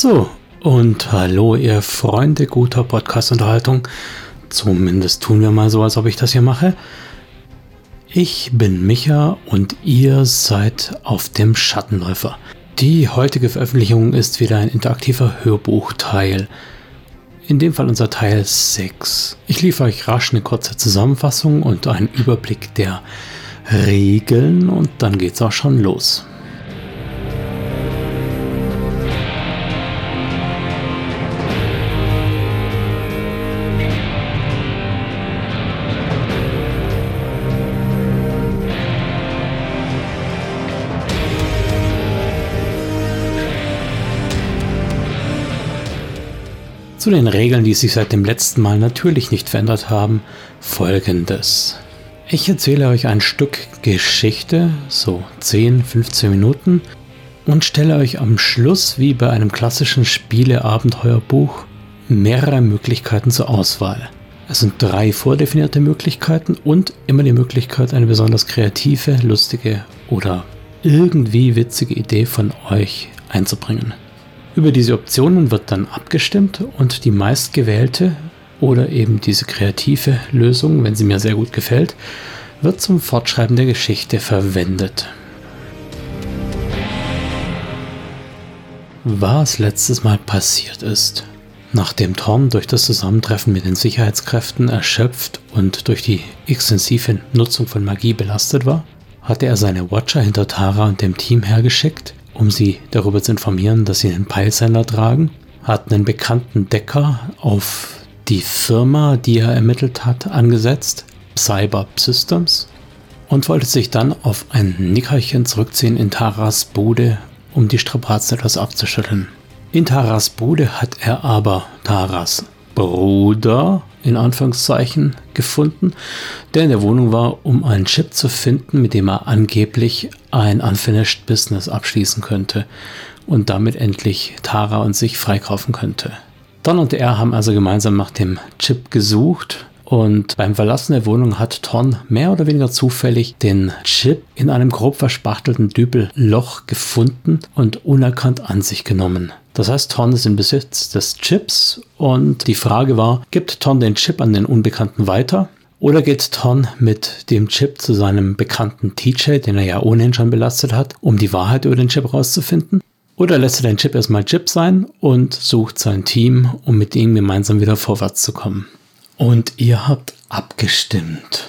So, und hallo, ihr Freunde guter Podcast-Unterhaltung. Zumindest tun wir mal so, als ob ich das hier mache. Ich bin Micha und ihr seid auf dem Schattenläufer. Die heutige Veröffentlichung ist wieder ein interaktiver Hörbuchteil. In dem Fall unser Teil 6. Ich liefere euch rasch eine kurze Zusammenfassung und einen Überblick der Regeln und dann geht's auch schon los. Zu den Regeln, die sich seit dem letzten Mal natürlich nicht verändert haben, folgendes. Ich erzähle euch ein Stück Geschichte, so 10, 15 Minuten, und stelle euch am Schluss, wie bei einem klassischen Spiele-Abenteuerbuch, mehrere Möglichkeiten zur Auswahl. Es sind drei vordefinierte Möglichkeiten und immer die Möglichkeit, eine besonders kreative, lustige oder irgendwie witzige Idee von euch einzubringen. Über diese Optionen wird dann abgestimmt und die meistgewählte oder eben diese kreative Lösung, wenn sie mir sehr gut gefällt, wird zum Fortschreiben der Geschichte verwendet. Was letztes Mal passiert ist. Nachdem Thorn durch das Zusammentreffen mit den Sicherheitskräften erschöpft und durch die extensive Nutzung von Magie belastet war, hatte er seine Watcher hinter Tara und dem Team hergeschickt, um sie darüber zu informieren, dass sie einen Peilsender tragen, hat einen bekannten Decker auf die Firma, die er ermittelt hat, angesetzt, Cyber Systems, und wollte sich dann auf ein Nickerchen zurückziehen in Taras Bude, um die Strapazen etwas abzuschütteln. In Taras Bude hat er aber Taras Bruder in Anführungszeichen gefunden, der in der Wohnung war, um einen Chip zu finden, mit dem er angeblich ein Unfinished Business abschließen könnte und damit endlich Tara und sich freikaufen könnte. Don und er haben also gemeinsam nach dem Chip gesucht und beim Verlassen der Wohnung hat Ton mehr oder weniger zufällig den Chip in einem grob verspachtelten Dübelloch gefunden und unerkannt an sich genommen. Das heißt, Ton ist in Besitz des Chips und die Frage war, gibt Ton den Chip an den Unbekannten weiter? Oder geht Ton mit dem Chip zu seinem bekannten TJ, den er ja ohnehin schon belastet hat, um die Wahrheit über den Chip rauszufinden? Oder lässt er den Chip erstmal Chip sein und sucht sein Team, um mit ihm gemeinsam wieder vorwärts zu kommen? Und ihr habt abgestimmt.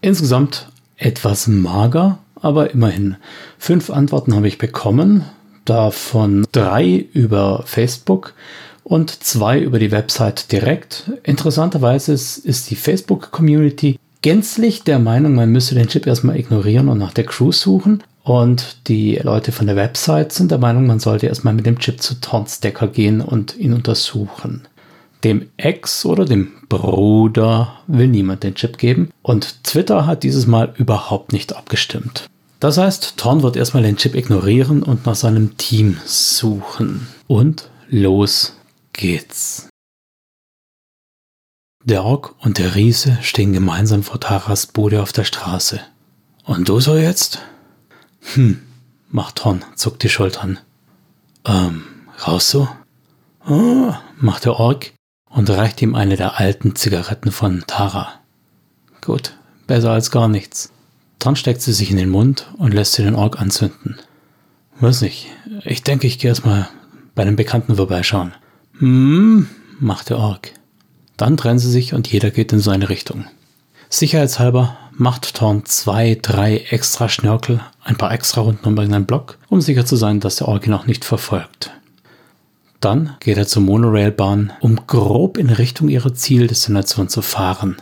Insgesamt etwas mager, aber immerhin. Fünf Antworten habe ich bekommen, davon drei über Facebook und zwei über die Website direkt. Interessanterweise ist, die Facebook-Community gänzlich der Meinung, man müsse den Chip erstmal ignorieren und nach der Crew suchen. Und die Leute von der Website sind der Meinung, man sollte erstmal mit dem Chip zu Tonstecker gehen und ihn untersuchen. Dem Ex oder dem Bruder will niemand den Chip geben und Twitter hat dieses Mal überhaupt nicht abgestimmt. Das heißt, Thorn wird erstmal den Chip ignorieren und nach seinem Team suchen. Und los geht's. Der Ork und der Riese stehen gemeinsam vor Taras Bude auf der Straße. Und du so jetzt? Hm, macht Thorn, zuckt die Schultern. Ähm, raus so? Oh, macht der Ork und reicht ihm eine der alten Zigaretten von Tara. Gut, besser als gar nichts. Dann steckt sie sich in den Mund und lässt sie den Ork anzünden. Weiß nicht, ich denke, ich gehe erstmal bei den Bekannten vorbeischauen. Hm, macht der Ork. Dann trennen sie sich und jeder geht in seine Richtung. Sicherheitshalber macht Thorn zwei, drei extra Schnörkel, ein paar extra Runden um irgendeinen Block, um sicher zu sein, dass der Ork ihn auch nicht verfolgt. Dann geht er zur Monorailbahn, um grob in Richtung ihrer Zieldestination zu fahren.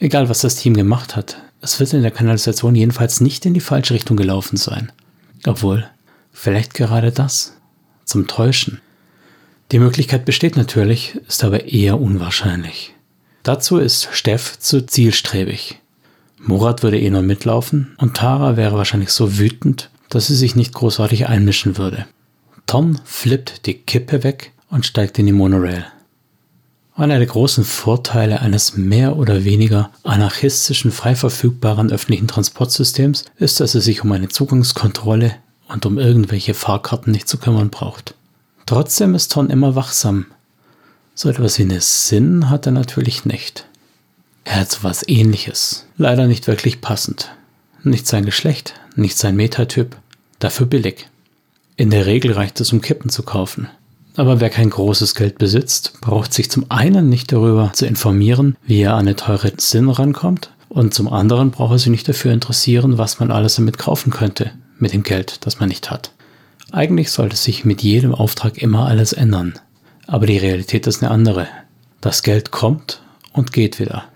Egal, was das Team gemacht hat, es wird in der Kanalisation jedenfalls nicht in die falsche Richtung gelaufen sein. Obwohl, vielleicht gerade das. Zum Täuschen. Die Möglichkeit besteht natürlich, ist aber eher unwahrscheinlich. Dazu ist Steff zu zielstrebig. Murat würde eh nur mitlaufen und Tara wäre wahrscheinlich so wütend, dass sie sich nicht großartig einmischen würde. Tom flippt die Kippe weg und steigt in die Monorail. Einer der großen Vorteile eines mehr oder weniger anarchistischen, frei verfügbaren öffentlichen Transportsystems ist, dass es sich um eine Zugangskontrolle und um irgendwelche Fahrkarten nicht zu kümmern braucht. Trotzdem ist Ton immer wachsam. So etwas wie eine Sinn hat er natürlich nicht. Er hat so was ähnliches. Leider nicht wirklich passend. Nicht sein Geschlecht, nicht sein Metatyp, dafür billig. In der Regel reicht es, um Kippen zu kaufen. Aber wer kein großes Geld besitzt, braucht sich zum einen nicht darüber zu informieren, wie er an eine teure Sinn rankommt, und zum anderen braucht er sich nicht dafür interessieren, was man alles damit kaufen könnte, mit dem Geld, das man nicht hat. Eigentlich sollte sich mit jedem Auftrag immer alles ändern. Aber die Realität ist eine andere. Das Geld kommt und geht wieder.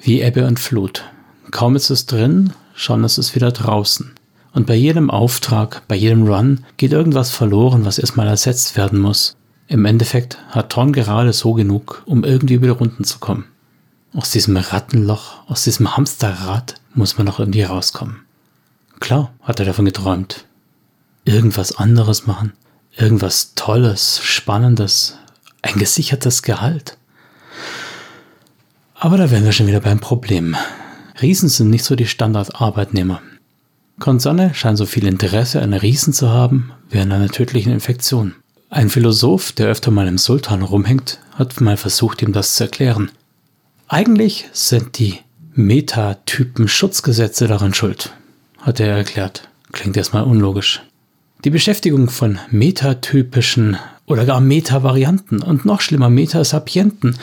Wie Ebbe und Flut. Kaum ist es drin, schon ist es wieder draußen. Und bei jedem Auftrag, bei jedem Run geht irgendwas verloren, was erstmal ersetzt werden muss. Im Endeffekt hat Thorn gerade so genug, um irgendwie wieder runter zu kommen. Aus diesem Rattenloch, aus diesem Hamsterrad muss man noch irgendwie rauskommen. Klar, hat er davon geträumt. Irgendwas anderes machen. Irgendwas Tolles, Spannendes. Ein gesichertes Gehalt. Aber da wären wir schon wieder beim Problem. Riesen sind nicht so die Standardarbeitnehmer. Konzerne scheinen so viel Interesse an Riesen zu haben, wie an einer tödlichen Infektion. Ein Philosoph, der öfter mal im Sultan rumhängt, hat mal versucht, ihm das zu erklären. Eigentlich sind die Metatypen-Schutzgesetze daran schuld, hat er erklärt. Klingt erstmal unlogisch. Die Beschäftigung von metatypischen oder gar Meta-Varianten und noch schlimmer Metasapienten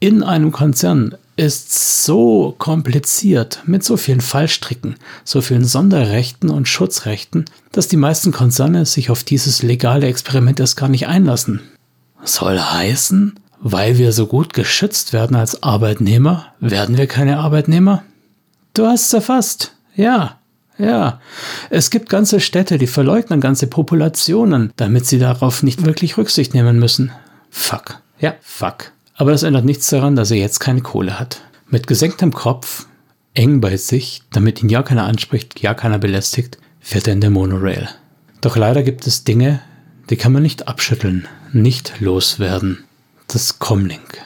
in einem Konzern ist so kompliziert mit so vielen Fallstricken, so vielen Sonderrechten und Schutzrechten, dass die meisten Konzerne sich auf dieses legale Experiment erst gar nicht einlassen. Soll heißen, weil wir so gut geschützt werden als Arbeitnehmer, werden wir keine Arbeitnehmer? Du hast es erfasst. Ja, ja. Es gibt ganze Städte, die verleugnen ganze Populationen, damit sie darauf nicht wirklich Rücksicht nehmen müssen. Fuck. Ja, fuck. Aber das ändert nichts daran, dass er jetzt keine Kohle hat. Mit gesenktem Kopf, eng bei sich, damit ihn ja keiner anspricht, ja keiner belästigt, fährt er in der Monorail. Doch leider gibt es Dinge, die kann man nicht abschütteln, nicht loswerden. Das Comlink.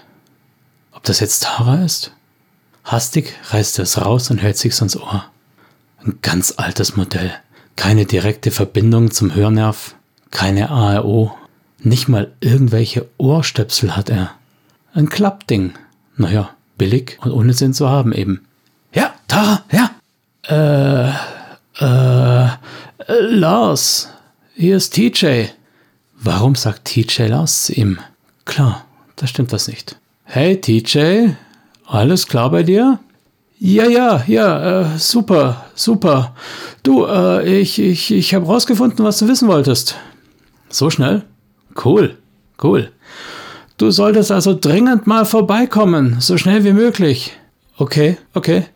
Ob das jetzt Tara ist? Hastig reißt er es raus und hält sich's ans Ohr. Ein ganz altes Modell. Keine direkte Verbindung zum Hörnerv, keine ARO, nicht mal irgendwelche Ohrstöpsel hat er. Ein Klappding. Naja, billig und ohne Sinn zu haben eben. Ja, Tara, ja. Äh, äh, Lars, hier ist TJ. Warum sagt TJ Lars zu ihm? Klar, da stimmt was nicht. Hey TJ, alles klar bei dir? Ja, ja, ja, äh, super, super. Du, äh, ich, ich, ich habe rausgefunden, was du wissen wolltest. So schnell? Cool, cool. Du solltest also dringend mal vorbeikommen, so schnell wie möglich. Okay, okay.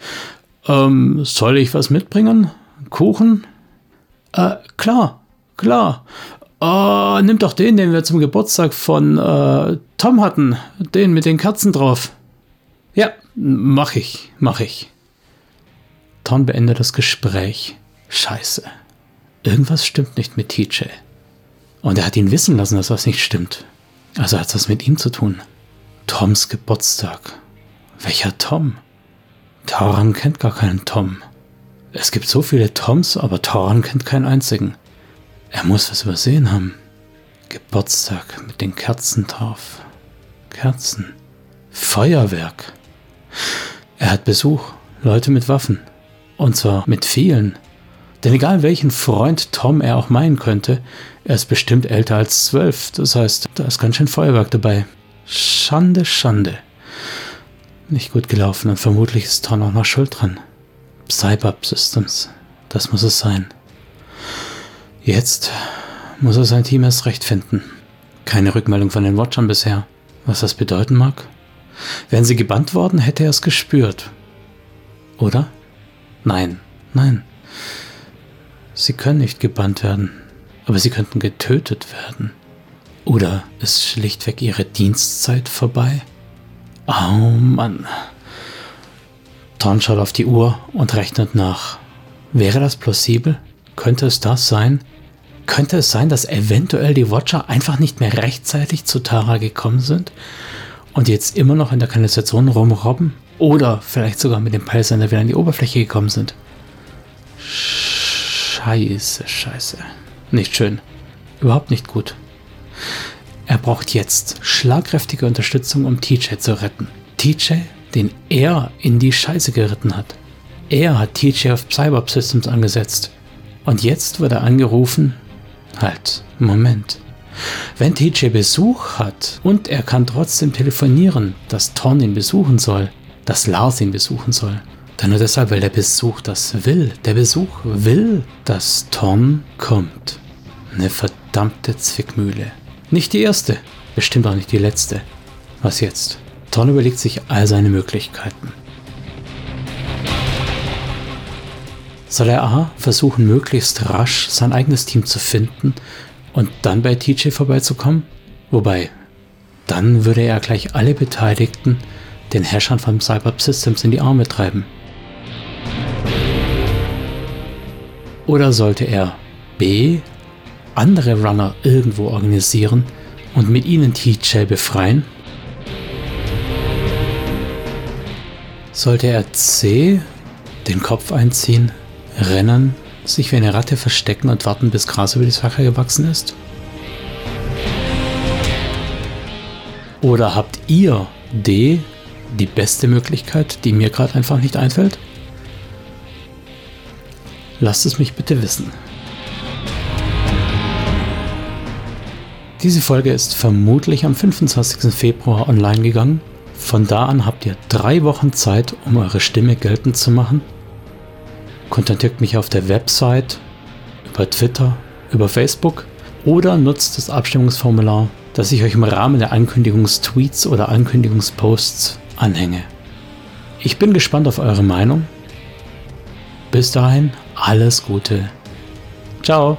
Ähm, soll ich was mitbringen? Kuchen? Äh, klar, klar. Oh, nimm doch den, den wir zum Geburtstag von äh, Tom hatten. Den mit den Kerzen drauf. Ja, mach ich, mach ich. Tom beendet das Gespräch. Scheiße. Irgendwas stimmt nicht mit TJ. Und er hat ihn wissen lassen, dass was nicht stimmt. Also hat das mit ihm zu tun. Toms Geburtstag. Welcher Tom? Tauran kennt gar keinen Tom. Es gibt so viele Toms, aber Tauran kennt keinen einzigen. Er muss was übersehen haben. Geburtstag mit den Kerzen drauf. Kerzen. Feuerwerk. Er hat Besuch. Leute mit Waffen. Und zwar mit vielen. Denn egal welchen Freund Tom er auch meinen könnte, er ist bestimmt älter als zwölf. Das heißt, da ist ganz schön Feuerwerk dabei. Schande, Schande. Nicht gut gelaufen und vermutlich ist Tom auch noch schuld dran. Cybab Systems. Das muss es sein. Jetzt muss er sein Team erst recht finden. Keine Rückmeldung von den Watchern bisher. Was das bedeuten mag? Wären sie gebannt worden, hätte er es gespürt. Oder? Nein, nein. Sie können nicht gebannt werden, aber sie könnten getötet werden. Oder ist schlichtweg ihre Dienstzeit vorbei? Oh Mann. Thorn schaut auf die Uhr und rechnet nach. Wäre das plausibel? Könnte es das sein? Könnte es sein, dass eventuell die Watcher einfach nicht mehr rechtzeitig zu Tara gekommen sind und jetzt immer noch in der Kanalisation rumrobben? Oder vielleicht sogar mit dem Peilsender wieder an die Oberfläche gekommen sind? Scheiße, scheiße. Nicht schön. Überhaupt nicht gut. Er braucht jetzt schlagkräftige Unterstützung, um TJ zu retten. TJ, den er in die Scheiße geritten hat. Er hat TJ auf Cyborg Systems angesetzt. Und jetzt wird er angerufen. Halt, Moment. Wenn TJ Besuch hat und er kann trotzdem telefonieren, dass Thorn ihn besuchen soll, dass Lars ihn besuchen soll, dann nur deshalb, weil der Besuch das will. Der Besuch will, dass Thorn kommt. Eine verdammte Zwickmühle. Nicht die erste, bestimmt auch nicht die letzte. Was jetzt? Thorn überlegt sich all seine Möglichkeiten. Soll er A versuchen, möglichst rasch sein eigenes Team zu finden und dann bei TJ vorbeizukommen? Wobei, dann würde er gleich alle Beteiligten den Herrschern von Cyber Systems in die Arme treiben. Oder sollte er B andere Runner irgendwo organisieren und mit ihnen TJ befreien? Sollte er C den Kopf einziehen, rennen, sich wie eine Ratte verstecken und warten, bis Gras über die Sache gewachsen ist? Oder habt ihr D die beste Möglichkeit, die mir gerade einfach nicht einfällt? Lasst es mich bitte wissen. Diese Folge ist vermutlich am 25. Februar online gegangen. Von da an habt ihr drei Wochen Zeit, um eure Stimme geltend zu machen. Kontaktiert mich auf der Website, über Twitter, über Facebook oder nutzt das Abstimmungsformular, das ich euch im Rahmen der Ankündigungstweets oder Ankündigungsposts anhänge. Ich bin gespannt auf eure Meinung. Bis dahin, alles Gute. Ciao.